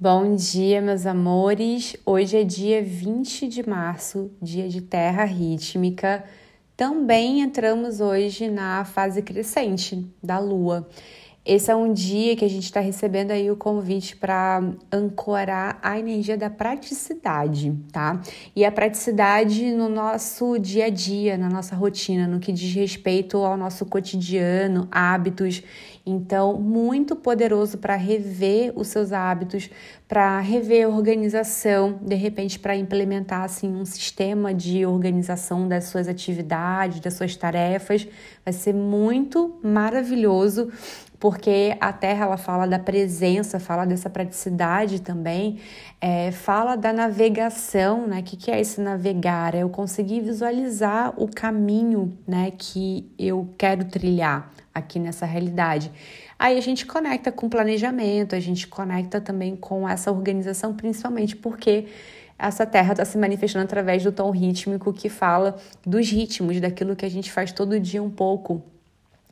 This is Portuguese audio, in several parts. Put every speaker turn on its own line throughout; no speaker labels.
Bom dia, meus amores. Hoje é dia 20 de março, dia de terra rítmica. Também entramos hoje na fase crescente da lua. Esse é um dia que a gente está recebendo aí o convite para ancorar a energia da praticidade, tá? E a praticidade no nosso dia a dia, na nossa rotina, no que diz respeito ao nosso cotidiano, hábitos. Então, muito poderoso para rever os seus hábitos, para rever a organização, de repente para implementar assim um sistema de organização das suas atividades, das suas tarefas. Vai ser muito maravilhoso porque a Terra ela fala da presença, fala dessa praticidade também, é, fala da navegação, né? O que, que é esse navegar? É eu conseguir visualizar o caminho, né, que eu quero trilhar aqui nessa realidade. Aí a gente conecta com planejamento, a gente conecta também com essa organização, principalmente porque essa terra está se manifestando através do tom rítmico que fala dos ritmos, daquilo que a gente faz todo dia um pouco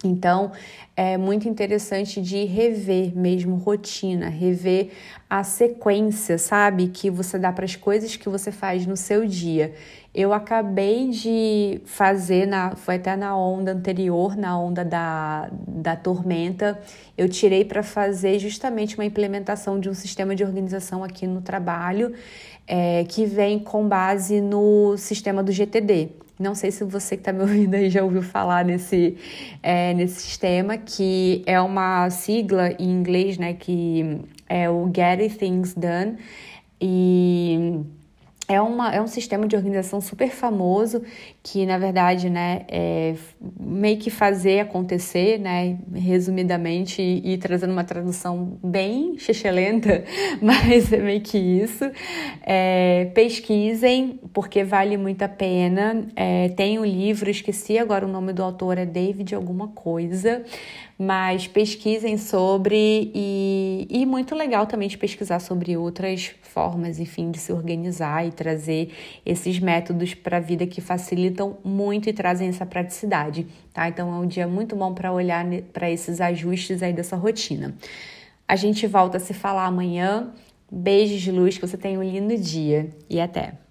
então, é muito interessante de rever mesmo rotina, rever a sequência, sabe? Que você dá para as coisas que você faz no seu dia. Eu acabei de fazer, na, foi até na onda anterior, na onda da, da tormenta, eu tirei para fazer justamente uma implementação de um sistema de organização aqui no trabalho, é, que vem com base no sistema do GTD. Não sei se você que está me ouvindo aí já ouviu falar nesse, é, nesse sistema, que é uma sigla em inglês, né, que é o Getting Things Done. E é, uma, é um sistema de organização super famoso que, na verdade, né, é meio que fazer acontecer, né, resumidamente, e, e trazendo uma tradução bem lenta mas é meio que isso. É, pesquisem, porque vale muito a pena. É, tem o um livro, esqueci agora o nome do autor, é David alguma coisa, mas pesquisem sobre e, e muito legal também de pesquisar sobre outras formas, enfim, de se organizar e trazer esses métodos para a vida que facilitam muito e trazem essa praticidade, tá? Então é um dia muito bom para olhar para esses ajustes aí dessa rotina. A gente volta a se falar amanhã. Beijos de luz, que você tenha um lindo dia e até!